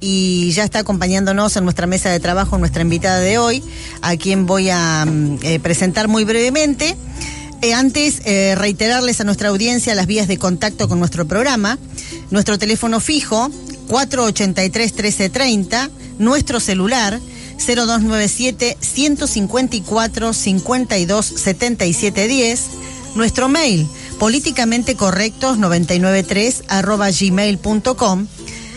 y ya está acompañándonos en nuestra mesa de trabajo nuestra invitada de hoy, a quien voy a mm, eh, presentar muy brevemente. Eh, antes, eh, reiterarles a nuestra audiencia las vías de contacto con nuestro programa. Nuestro teléfono fijo, 483-1330, nuestro celular, 0297-154-527710, nuestro mail, políticamente correctos 993 arroba gmail.com,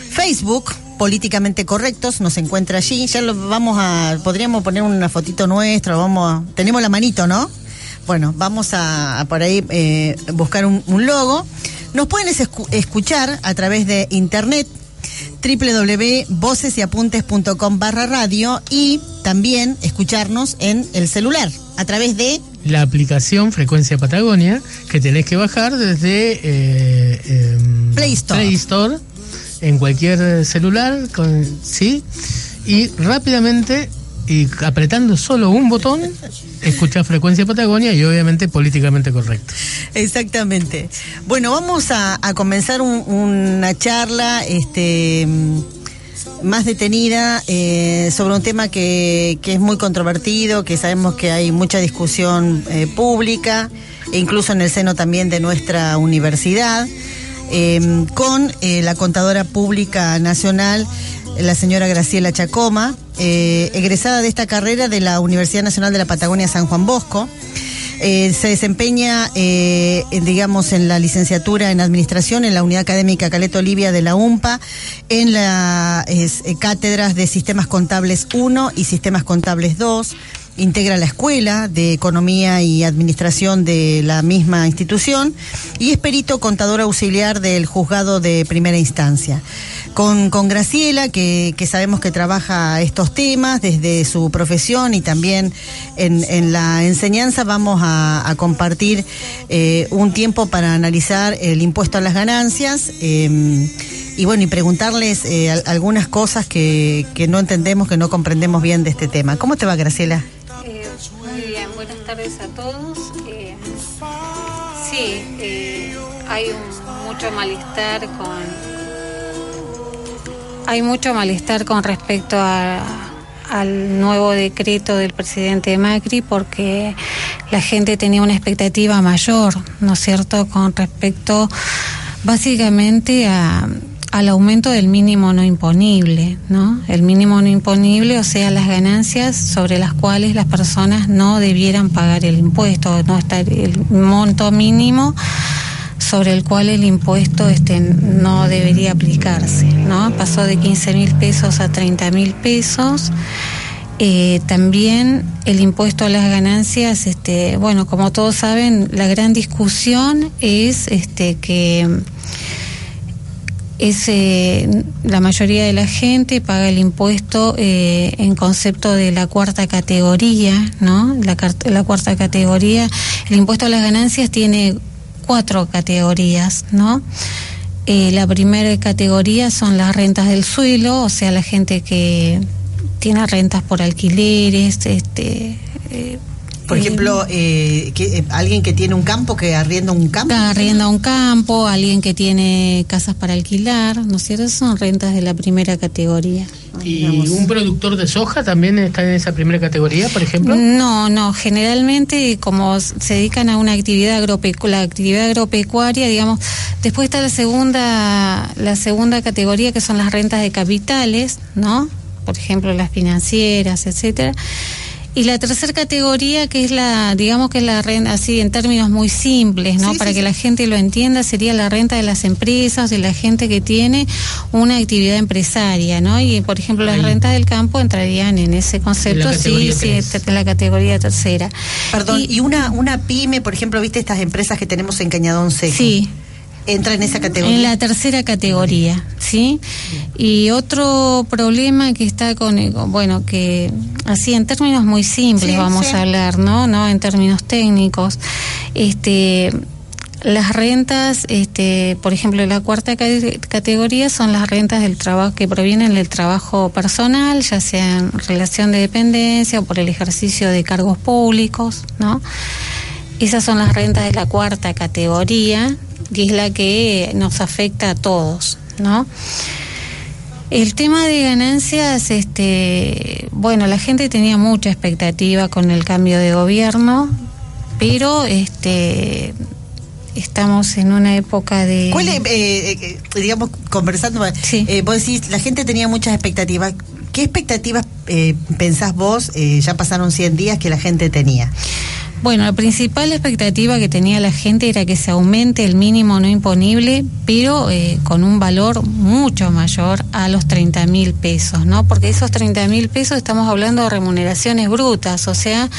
Facebook, políticamente correctos, nos encuentra allí. Ya lo vamos a, podríamos poner una fotito nuestra, vamos tenemos la manito, ¿no? Bueno, vamos a, por ahí eh, buscar un, logo. Nos pueden escuchar a través de internet www.vocesapuntes.com barra radio y también escucharnos en el celular a través de la aplicación Frecuencia Patagonia que tenés que bajar desde eh, Play Store. Play Store en cualquier celular, con, ¿sí? Y rápidamente, y apretando solo un botón, escuchar Frecuencia Patagonia y obviamente políticamente correcto. Exactamente. Bueno, vamos a, comenzar una charla este, más detenida eh, sobre un tema que, que, es muy controvertido, que sabemos que hay mucha discusión eh, pública, e incluso en el seno también de nuestra universidad. Em, con eh, la contadora pública nacional, la señora Graciela Chacoma, eh, egresada de esta carrera de la Universidad Nacional de la Patagonia San Juan Bosco. Eh, se desempeña, digamos, en la licenciatura en Administración en la Unidad Académica Caleto Olivia de la UMPA, en las cátedras de Sistemas Contables 1 y Sistemas Contables 2 integra la Escuela de Economía y Administración de la misma institución y es perito contador auxiliar del juzgado de primera instancia. Con, Graciela, que, sabemos que trabaja estos temas desde su profesión y también en, la enseñanza, vamos a, compartir eh, un tiempo para analizar el impuesto a las ganancias. Em, y bueno, y preguntarles eh, algunas cosas que no entendemos, que no comprendemos bien de este tema. ¿Cómo te va, Graciela? Tardes a todos. Eh, sí, eh, hay mucho malestar con hay mucho malestar con respecto al nuevo decreto del presidente Macri porque la gente tenía una expectativa mayor, ¿no es cierto?, con respecto básicamente a al aumento del mínimo no imponible, ¿no? El mínimo no imponible, o sea, las ganancias sobre las cuales las personas no debieran pagar el impuesto, no está el monto mínimo sobre el cual el impuesto este no debería aplicarse, ¿no? Pasó de 15 mil pesos a 30 mil pesos. Eh, también el impuesto a las ganancias, este, bueno, como todos saben, la gran discusión es este que es eh, la mayoría de la gente paga el impuesto eh, en concepto de la cuarta categoría, ¿no? La, la, cuarta categoría, el impuesto a las ganancias tiene cuatro categorías, ¿no? Eh, la primera categoría son las rentas del suelo, o sea, la gente que tiene rentas por alquileres, este, por ejemplo, eh, que, eh, alguien que tiene un campo, que arrienda un campo. Arrienda un campo, alguien que tiene casas para alquilar, ¿no es cierto? Son rentas de la primera categoría. ¿Y un productor de soja también está en esa primera categoría, por ejemplo? No, no. Generalmente, como se dedican a una actividad agropecuaria, la actividad agropecuaria, digamos, después está la segunda, la segunda categoría que son las rentas de capitales, ¿no? Por ejemplo, las financieras, etcétera y la tercera categoría, que es la, digamos que es la renta, así en términos muy simples, ¿no? Para que la gente lo entienda, sería la renta de las empresas, de la gente que tiene una actividad empresaria, ¿no? Y, por ejemplo, las rentas del campo entrarían en ese concepto, sí, sí, en la categoría tercera. Perdón, y, una, una pyme, por ejemplo, ¿viste estas empresas que tenemos en Cañadón Seco? Sí. Entra en esa categoría. En la tercera categoría, ¿sí? Y otro problema que está con, bueno, que así en términos muy simples vamos a hablar, ¿no? No en términos técnicos. Este las rentas, este, por ejemplo, la cuarta categoría son las rentas del trabajo que provienen del trabajo personal, ya sea en relación de dependencia o por el ejercicio de cargos públicos, ¿no? Esas son las rentas de la cuarta categoría y es la que nos afecta a todos, ¿no? El tema de ganancias, este, bueno, la gente tenía mucha expectativa con el cambio de gobierno, pero este estamos en una época de... ¿Cuál es, eh, eh, digamos, conversando, sí. eh, vos decís, la gente tenía muchas expectativas. ¿Qué expectativas eh, pensás vos, ya pasaron 100 días, que la gente tenía? Bueno, la principal expectativa que tenía la gente era que se aumente el mínimo no imponible, pero con un valor mucho mayor a los 30 mil pesos, ¿no? Porque esos 30 mil pesos estamos hablando de remuneraciones brutas, o sea,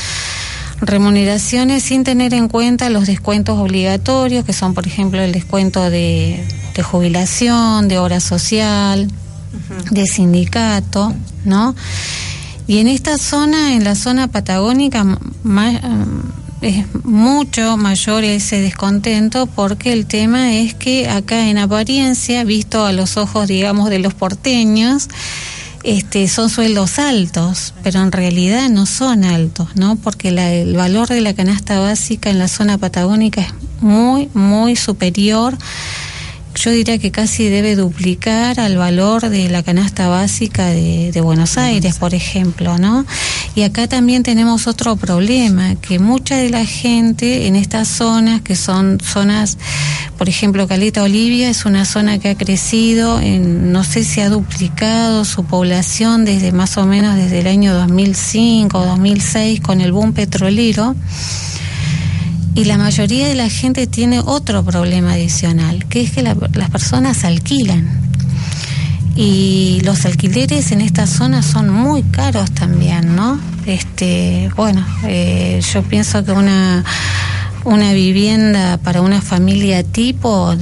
remuneraciones sin tener en cuenta los descuentos obligatorios, que son, por ejemplo, el descuento de, jubilación, de hora social, de sindicato, ¿no? Y en esta zona, en la zona patagónica, más, es mucho mayor ese descontento porque el tema es que acá en apariencia, visto a los ojos, digamos, de los porteños, este, son sueldos altos, pero en realidad no son altos, ¿no? Porque el valor de la canasta básica en la zona patagónica es muy, muy superior yo diría que casi debe duplicar al valor de la canasta básica de, Buenos Aires, por ejemplo, ¿no? Y acá también tenemos otro problema, que mucha de la gente en estas zonas, que son zonas, por ejemplo, Caleta Olivia es una zona que ha crecido, en, no sé si ha duplicado su población desde más o menos desde el año 2005 o 2006 con el boom petrolero y la mayoría de la gente tiene otro problema adicional, que es que las personas alquilan. Y los alquileres en esta zona son muy caros también, ¿no? Este, bueno, eh, yo pienso que una, una vivienda para una familia tipo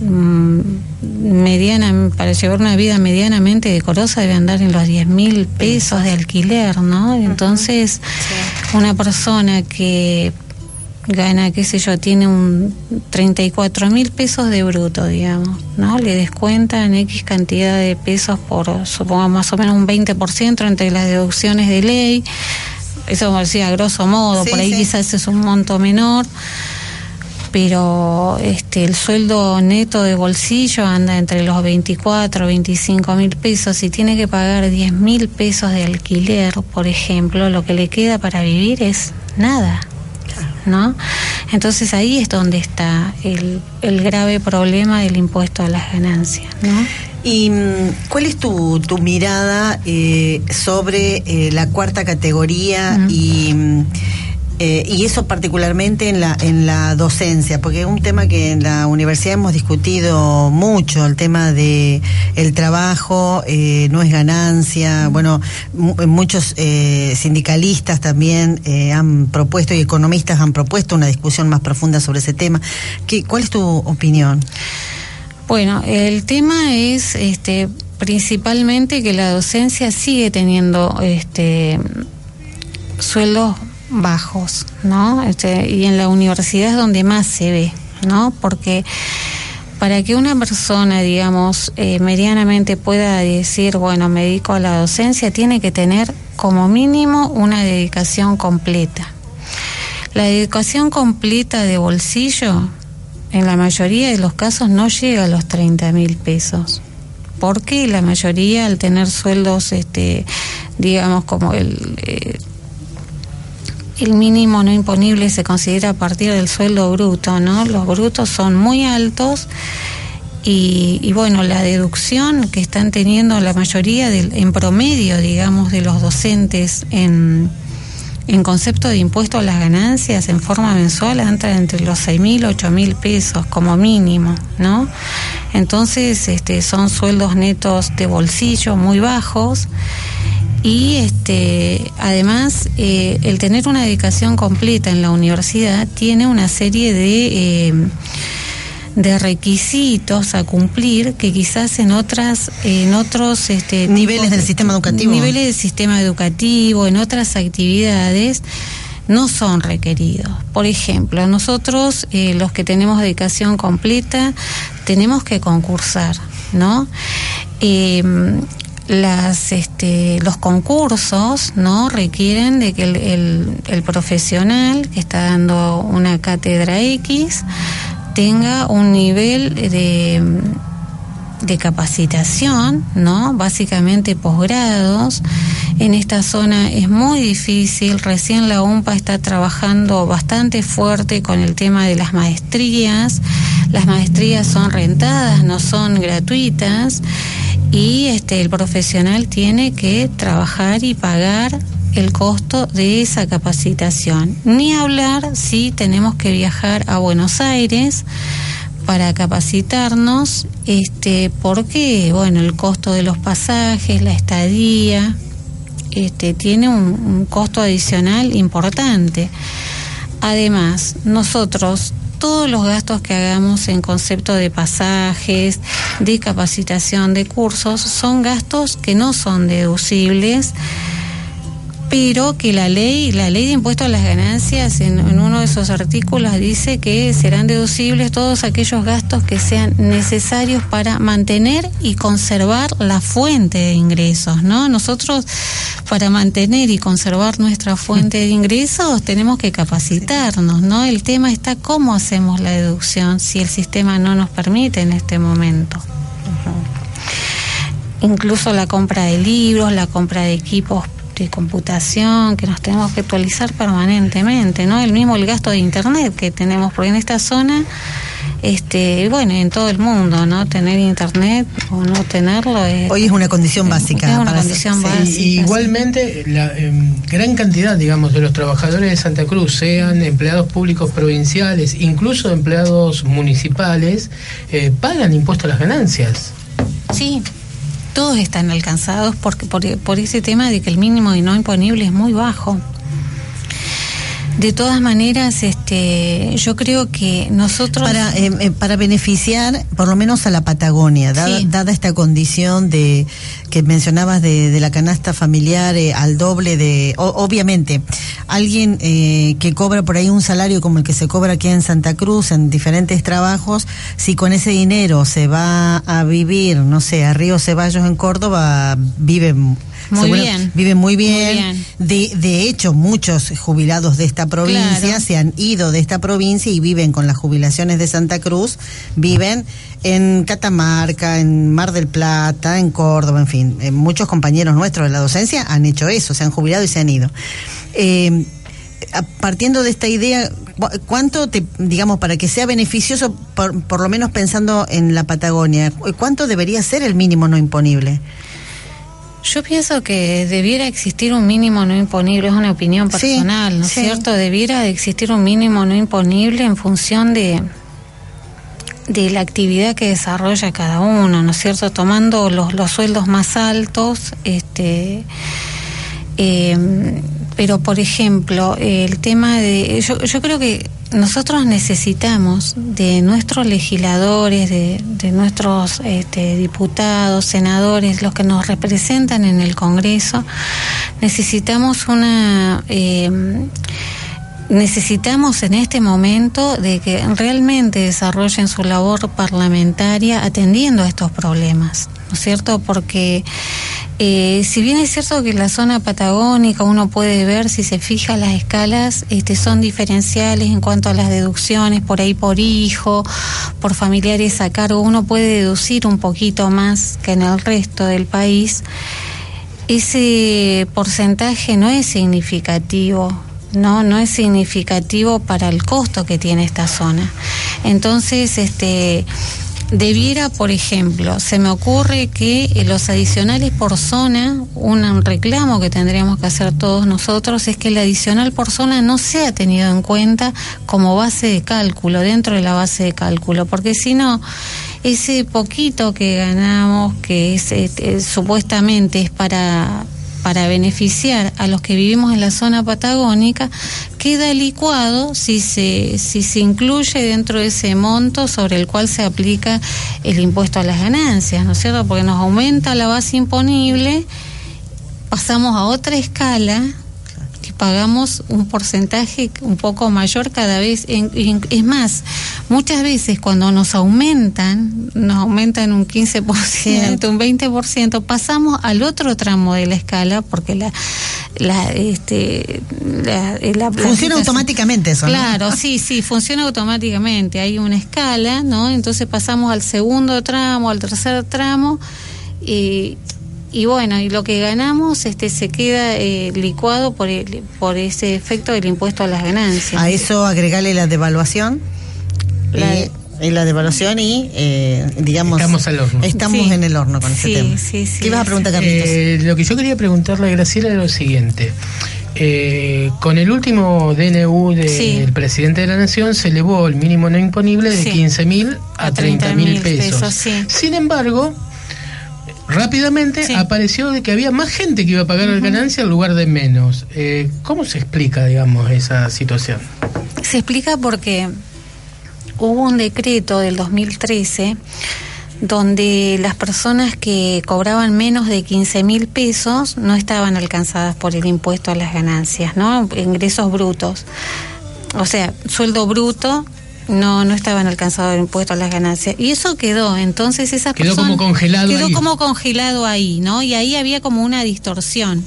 mm, mediana para llevar una vida medianamente decorosa debe andar en los 10 mil pesos de alquiler, ¿no? Entonces, una persona que gana, qué sé yo, tiene un 34 mil pesos de bruto, digamos, ¿no? Le descuentan X cantidad de pesos por, supongamos, más o menos un 20% entre las deducciones de ley. Eso como decía, a grosso modo, por ahí quizás es un monto menor. Pero este el sueldo neto de bolsillo anda entre los 24 25 mil pesos y tiene que pagar 10 mil pesos de alquiler, por ejemplo, lo que le queda para vivir es nada. ¿No? Entonces ahí es donde está el, el grave problema del impuesto a las ganancias, ¿no? ¿Y mm, cuál es tu, tu mirada eh, sobre eh, la cuarta categoría y mm, eh, y eso particularmente en la, en la docencia, porque es un tema que en la universidad hemos discutido mucho, el tema de el trabajo eh, no es ganancia, bueno, muchos eh, sindicalistas también han propuesto y economistas han propuesto una discusión más profunda sobre ese tema. ¿Qué, ¿Cuál es tu opinión? Bueno, el tema es este principalmente que la docencia sigue teniendo este sueldos bajos, ¿no? Este, y en la universidad es donde más se ve, ¿no? Porque para que una persona, digamos, eh, medianamente pueda decir, bueno, me dedico a la docencia, tiene que tener como mínimo una dedicación completa. La dedicación completa de bolsillo, en la mayoría de los casos, no llega a los 30 mil pesos. Porque la mayoría, al tener sueldos, este, digamos, como el... Eh, el mínimo no imponible se considera a partir del sueldo bruto, ¿no? Los brutos son muy altos y, bueno, la deducción que están teniendo la mayoría en promedio, digamos, de los docentes en, en concepto de impuesto a las ganancias en forma mensual entra entre los seis mil, ocho mil pesos como mínimo, ¿no? Entonces, este, son sueldos netos de bolsillo muy bajos y este además eh, el tener una dedicación completa en la universidad tiene una serie de eh, de requisitos a cumplir que quizás en otras en otros este, niveles del sistema educativo niveles del sistema educativo en otras actividades no son requeridos. Por ejemplo, nosotros, eh, los que tenemos dedicación completa, tenemos que concursar, ¿no? Eh, las, este, los concursos no requieren de que el, el, profesional que está dando una cátedra X tenga un nivel de, de capacitación, ¿no? Básicamente posgrados. En esta zona es muy difícil. Recién la UMPA está trabajando bastante fuerte con el tema de las maestrías. Las maestrías son rentadas, no son gratuitas y este el profesional tiene que trabajar y pagar el costo de esa capacitación. Ni hablar si tenemos que viajar a Buenos Aires para capacitarnos, este, porque bueno, el costo de los pasajes, la estadía, este, tiene un, un costo adicional importante. Además, nosotros todos los gastos que hagamos en concepto de pasajes, de capacitación, de cursos, son gastos que no son deducibles pero que la ley, la ley de impuesto a las ganancias, en, uno de esos artículos dice que serán deducibles todos aquellos gastos que sean necesarios para mantener y conservar la fuente de ingresos, ¿no? Nosotros para mantener y conservar nuestra fuente de ingresos tenemos que capacitarnos, ¿no? El tema está cómo hacemos la deducción si el sistema no nos permite en este momento. Incluso la compra de libros, la compra de equipos de computación que nos tenemos que actualizar permanentemente, ¿no? El mismo el gasto de internet que tenemos, porque en esta zona, este, bueno, en todo el mundo, ¿no? Tener internet o no tenerlo es, hoy es una condición básica. Es una condición básica. igualmente, la em, gran cantidad, digamos, de los trabajadores de Santa Cruz, sean empleados públicos provinciales, incluso empleados municipales, eh, pagan impuestos a las ganancias. Sí, todos están alcanzados porque, por, por ese tema de que el mínimo y no imponible es muy bajo. De todas maneras, este, yo creo que nosotros para eh, eh, para beneficiar, por lo menos a la Patagonia, dada, esta condición de que mencionabas de, la canasta familiar eh, al doble de, obviamente, alguien que cobra por ahí un salario como el que se cobra aquí en Santa Cruz en diferentes trabajos, si con ese dinero se va a vivir, no sé, a Río Ceballos en Córdoba, vive muy bien. Viven muy bien. De, de hecho, muchos jubilados de esta provincia se han ido de esta provincia y viven con las jubilaciones de Santa Cruz, viven en Catamarca, en Mar del Plata, en Córdoba, en fin. Eh, muchos compañeros nuestros de la docencia han hecho eso, se han jubilado y se han ido. Eh, partiendo de esta idea, ¿cuánto, te, digamos, para que sea beneficioso, por, por, lo menos pensando en la Patagonia, cuánto debería ser el mínimo no imponible? Yo pienso que debiera existir un mínimo no imponible, es una opinión personal, ¿no es cierto? Debiera existir un mínimo no imponible en función de de la actividad que desarrolla cada uno, ¿no es cierto? Tomando los, los sueldos más altos, este, eh, pero por ejemplo, el tema de, yo, yo creo que nosotros necesitamos de nuestros legisladores, de, nuestros este, diputados, senadores, los que nos representan en el Congreso, necesitamos una... Eh, necesitamos en este momento de que realmente desarrollen su labor parlamentaria atendiendo a estos problemas, ¿no es cierto? Porque eh, si bien es cierto que la zona patagónica uno puede ver, si se fija las escalas, este, son diferenciales en cuanto a las deducciones por ahí por hijo, por familiares a cargo, uno puede deducir un poquito más que en el resto del país. Ese porcentaje no es significativo no no es significativo para el costo que tiene esta zona entonces este debiera, por ejemplo, se me ocurre que los adicionales por zona, un reclamo que tendríamos que hacer todos nosotros es que el adicional por zona no sea tenido en cuenta como base de cálculo, dentro de la base de cálculo, porque si no, ese poquito que ganamos, que es, supuestamente es para para beneficiar a los que vivimos en la zona patagónica queda licuado si se, si se incluye dentro de ese monto sobre el cual se aplica el impuesto a las ganancias, ¿no es cierto? Porque nos aumenta la base imponible, pasamos a otra escala pagamos un porcentaje un poco mayor cada vez. es más, muchas veces cuando nos aumentan, nos aumentan un 15%, un 20%, pasamos al otro tramo de la escala porque la... la, este, la, funciona automáticamente eso. Claro, sí, sí, funciona automáticamente. Hay una escala, ¿no? Entonces pasamos al segundo tramo, al tercer tramo. Y, y bueno, y lo que ganamos este se queda eh, licuado por, el, por ese efecto del impuesto a las ganancias. A eso agregarle la devaluación. La, y, la devaluación y, eh, digamos... Estamos al horno. Estamos en el horno con ese tema. Sí, sí, ¿Qué ibas a preguntar, Carlitos? Eh, lo que yo quería preguntarle a Graciela es lo siguiente. con el último DNU del presidente de la Nación se elevó el mínimo no imponible de 15 mil a 30 mil pesos. Sin embargo, rápidamente apareció de que había más gente que iba a pagar la ganancia en lugar de menos. Eh, ¿Cómo se explica, digamos, esa situación? Se explica porque hubo un decreto del 2013 donde las personas que cobraban menos de 15 mil pesos no estaban alcanzadas por el impuesto a las ganancias, ¿no? Ingresos brutos. O sea, sueldo bruto no no estaban alcanzados el impuesto a las ganancias. Y eso quedó. Entonces esas quedó como congelado quedó como congelado ahí no y ahí había como una distorsión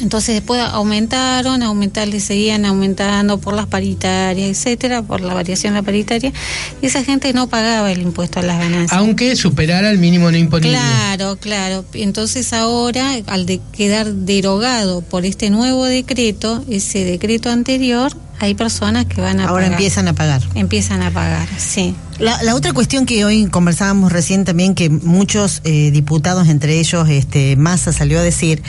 entonces después aumentaron, aumentarle, seguían aumentando por las paritarias, etcétera, por la variación de la paritaria, y esa gente no pagaba el impuesto a las ganancias. Aunque superara el mínimo no imponible. Claro, claro. Entonces ahora, al de quedar derogado por este nuevo decreto, ese decreto anterior, hay personas que van a Ahora empiezan a pagar. Empiezan a pagar, sí. La, otra cuestión que hoy conversábamos recién también, que muchos eh, diputados, entre ellos este Massa, salió a decir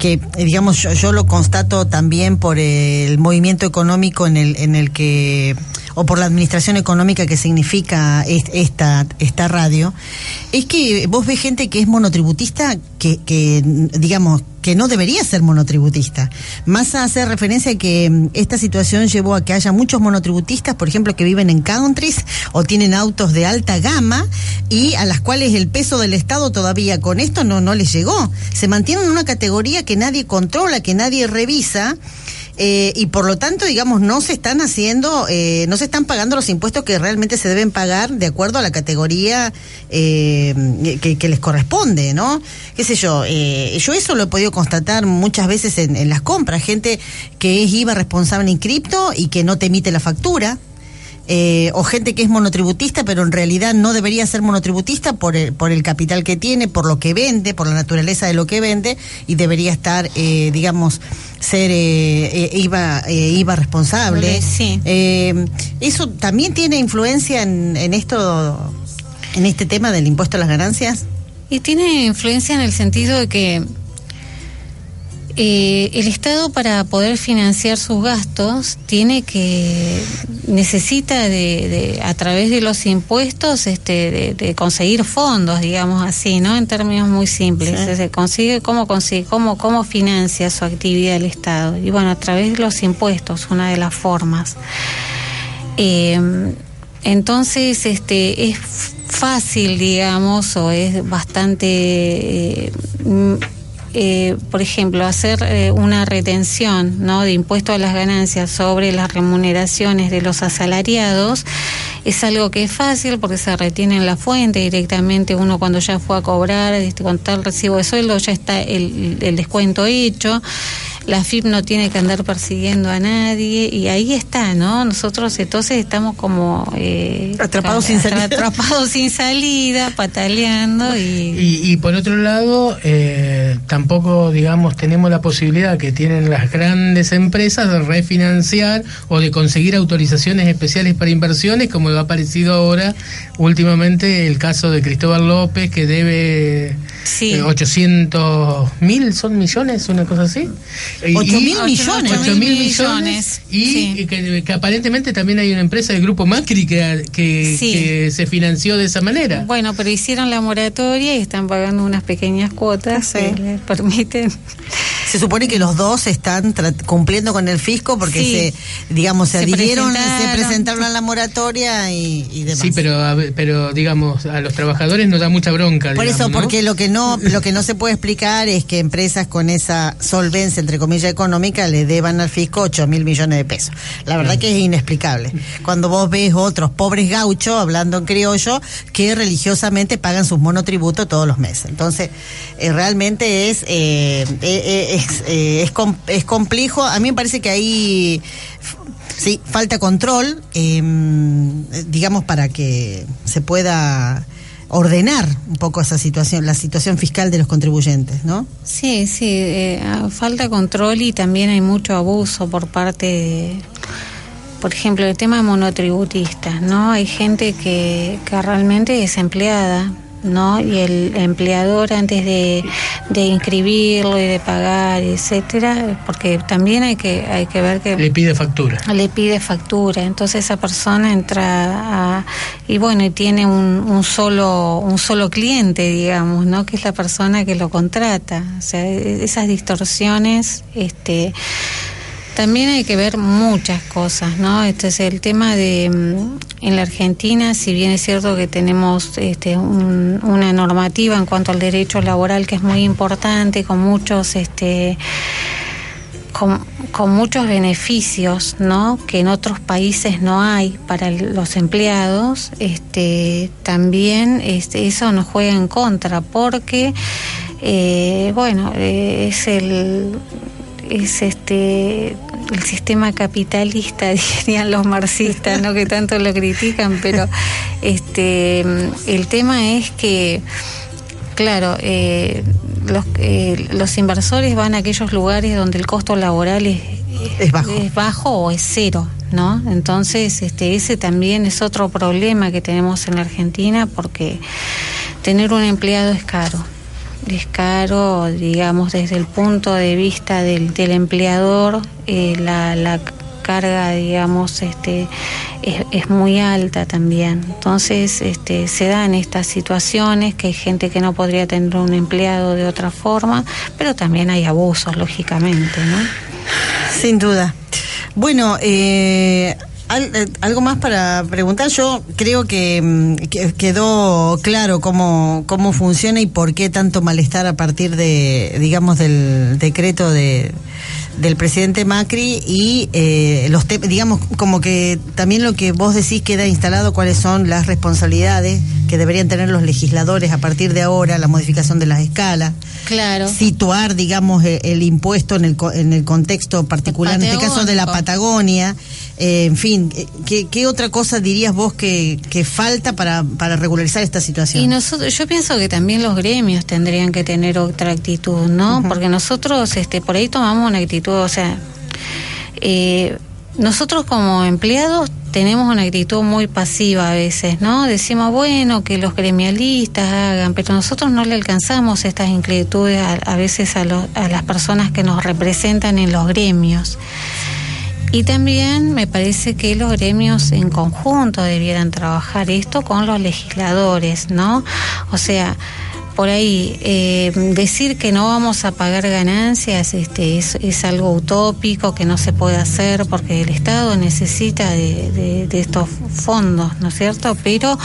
que, digamos, yo, yo, lo constato también por el movimiento económico en el, en el que, o por la administración económica que significa esta, esta radio, es que vos ves gente que es monotributista que, que digamos, que no debería ser monotributista. Más hace referencia a que mm, esta situación llevó a que haya muchos monotributistas, por ejemplo, que viven en countries o tienen autos de alta gama y a las cuales el peso del Estado todavía con esto no, no les llegó. Se mantienen en una categoría que nadie controla, que nadie revisa eh, y por lo tanto, digamos, no se están haciendo, eh, no se están pagando los impuestos que realmente se deben pagar de acuerdo a la categoría eh, que, les corresponde, ¿no? ¿Qué sé yo? yo eso lo he podido constatar muchas veces en, en las compras, gente que es IVA responsable en cripto y que no te emite la factura. Eh, o gente que es monotributista, pero en realidad no debería ser monotributista por el, por el capital que tiene, por lo que vende, por la naturaleza de lo que vende, y debería estar, eh, digamos, ser eh, IVA, IVA responsable. Sí. ¿Eso también tiene influencia en, en esto, en este tema del impuesto a las ganancias? Y tiene influencia en el sentido de que eh, el Estado para poder financiar sus gastos tiene que necesita de, a través de los impuestos este de, conseguir fondos digamos así no en términos muy simples. Se consigue cómo consigue cómo cómo financia su actividad el Estado y bueno a través de los impuestos una de las formas. Eh, entonces este es fácil digamos o es bastante eh, eh, por ejemplo, hacer eh, una retención ¿no? de impuesto a las ganancias sobre las remuneraciones de los asalariados es algo que es fácil porque se retiene en la fuente directamente uno cuando ya fue a cobrar, este, con tal recibo de sueldo ya está el, el descuento hecho la FIP no tiene que andar persiguiendo a nadie y ahí está, ¿no? Nosotros entonces estamos como eh, atrapados sin salida, atrapados sin salida, pataleando y... y, por otro lado eh, tampoco digamos tenemos la posibilidad que tienen las grandes empresas de refinanciar o de conseguir autorizaciones especiales para inversiones como ha aparecido ahora últimamente el caso de Cristóbal López que debe Sí. Eh, 800 mil son millones, una cosa así. Y- Ocho y- mil millones. ocho mil millones. Y Sí. que, que aparentemente también hay una empresa del grupo Macri que, que, Sí. que se financió de esa manera. Bueno, pero hicieron la moratoria y están pagando unas pequeñas cuotas, Sí. eh, les permiten. Se supone que los dos están tra- cumpliendo con el fisco porque Sí. se, digamos, se, Se adhirieron, se presentaron. a la moratoria y, y demás. Sí, pero, a pero digamos, a los trabajadores nos da mucha bronca. Por digamos, eso, ¿no? porque lo que no lo que no se puede explicar es que empresas con esa solvencia, entre comillas, económica, le deban al fisco 8 mil millones de pesos. La verdad que es inexplicable. Cuando vos ves otros pobres gauchos, hablando en criollo, que religiosamente pagan sus monotributos todos los meses. Entonces, eh, realmente es, eh, eh, eh, es, eh, es, com- es complejo. A mí me parece que ahí... Sí, falta control, eh, digamos, para que se pueda ordenar un poco esa situación, la situación fiscal de los contribuyentes, ¿no? Sí, sí, eh, ah, falta control y también hay mucho abuso por parte de, por ejemplo, el tema de monotributistas, ¿no? Hay gente que, que realmente es empleada, ¿no? Y el empleador antes de, de inscribirlo y de pagar, etcétera, porque también hay que hay que ver que Le pide factura. le pide factura, entonces esa persona entra a, y bueno y tiene un, un solo un solo cliente, digamos, ¿no? Que es la persona que lo contrata, o sea, e- esas distorsiones, este también hay que ver muchas cosas, ¿no? Este es el tema de mm, en la Argentina, si bien es cierto que tenemos este, un- una normativa en cuanto al derecho laboral que es muy importante, con muchos este con, con muchos beneficios, ¿no? Que en otros países no hay para los empleados, este, también este, eso nos juega en contra, porque, eh, bueno, eh, es el es este el sistema capitalista dirían los marxistas no que tanto lo critican pero este el tema es que Claro, eh, los, eh, los inversores van a aquellos lugares donde el costo laboral es, Es bajo. es bajo o es cero, ¿no? Entonces, este, ese también es otro problema que tenemos en la Argentina porque tener un empleado es caro. Es caro, digamos, desde el punto de vista del, del empleador, eh, la, la carga, digamos, este, es, es muy alta también. Entonces, este, se dan estas situaciones que hay gente que no podría tener un empleado de otra forma, pero también hay abusos, lógicamente, ¿no? Sin duda. Bueno, eh, eh, algo más para preguntar. Yo creo que, mm, que quedó claro cómo, cómo funciona y por qué tanto malestar a partir de, digamos, del decreto de del presidente Macri y eh, los digamos como que también lo que vos decís queda instalado cuáles son las responsabilidades que deberían tener los legisladores a partir de ahora la modificación de las escalas Claro. situar, digamos, eh, el impuesto en el, en el contexto particular, en este caso de la Patagonia. Eh, en fin, eh, ¿qué, qué otra cosa dirías vos que, que falta para, para regularizar esta situación? Y nosotros, yo pienso que también los gremios tendrían que tener otra actitud, ¿no? Porque nosotros, este, por ahí tomamos una actitud, o sea, eh, nosotros como empleados tenemos una actitud muy pasiva a veces, ¿no? Decimos, bueno, que los gremialistas hagan, pero nosotros no le alcanzamos estas inquietudes a, a veces a, los- a las personas que nos representan en los gremios. Y también me parece que los gremios en conjunto debieran trabajar esto con los legisladores, ¿no? O sea, por ahí eh, decir que no vamos a pagar ganancias este, es, algo utópico que no se puede hacer porque el Estado necesita de, estos fondos, ¿no es cierto? Pero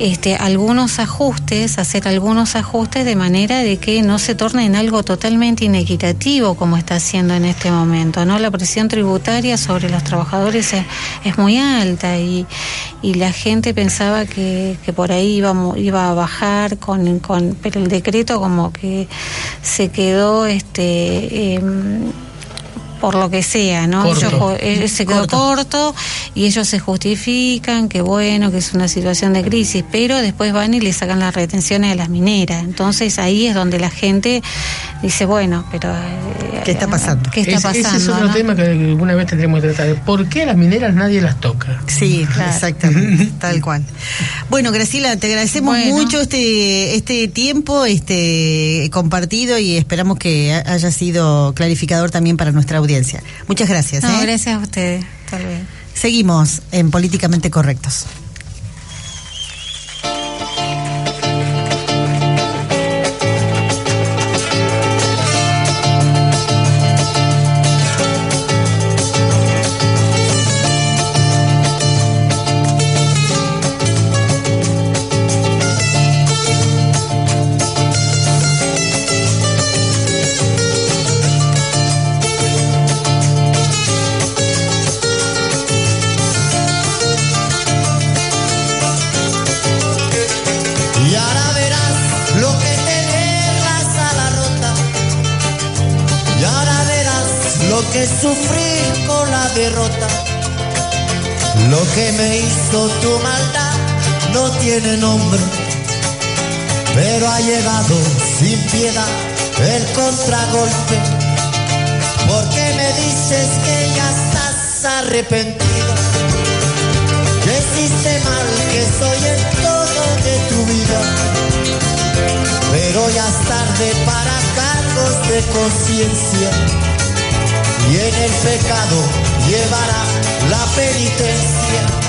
este, algunos ajustes, hacer algunos ajustes de manera de que no se torne en algo totalmente inequitativo como está haciendo en este momento, ¿no? La presión tributaria sobre los trabajadores es, es muy alta y, y la gente pensaba que, que por ahí iba, iba a bajar con pero el decreto como que se quedó este em, por lo que sea, ¿no? Corto. Ellos eh, se quedó Corto. corto y ellos se justifican que bueno, que es una situación de crisis, pero después van y le sacan las retenciones a las mineras. Entonces ahí es donde la gente dice, bueno, pero eh, ¿Qué está pasando? ¿Qué está Es- pasando? ese es otro ¿no? tema que alguna vez tendremos que tratar. ¿Por qué a las mineras nadie las toca? Sí, exactamente, tal cual. Bueno, Graciela, te agradecemos Bueno. mucho este este tiempo este compartido y esperamos que ha- haya sido clarificador también para nuestra audiencia. Muchas gracias. No, ¿eh? gracias a ustedes. Tal vez. Seguimos en Políticamente Correctos. Que es sufrir con la derrota. Lo que me hizo tu maldad no tiene nombre. Pero ha llegado sin piedad el contragolpe. Porque me dices que ya estás arrepentida que hiciste mal, que soy el todo de tu vida. Pero ya es tarde para cargos de conciencia. Y en el pecado llevará la penitencia.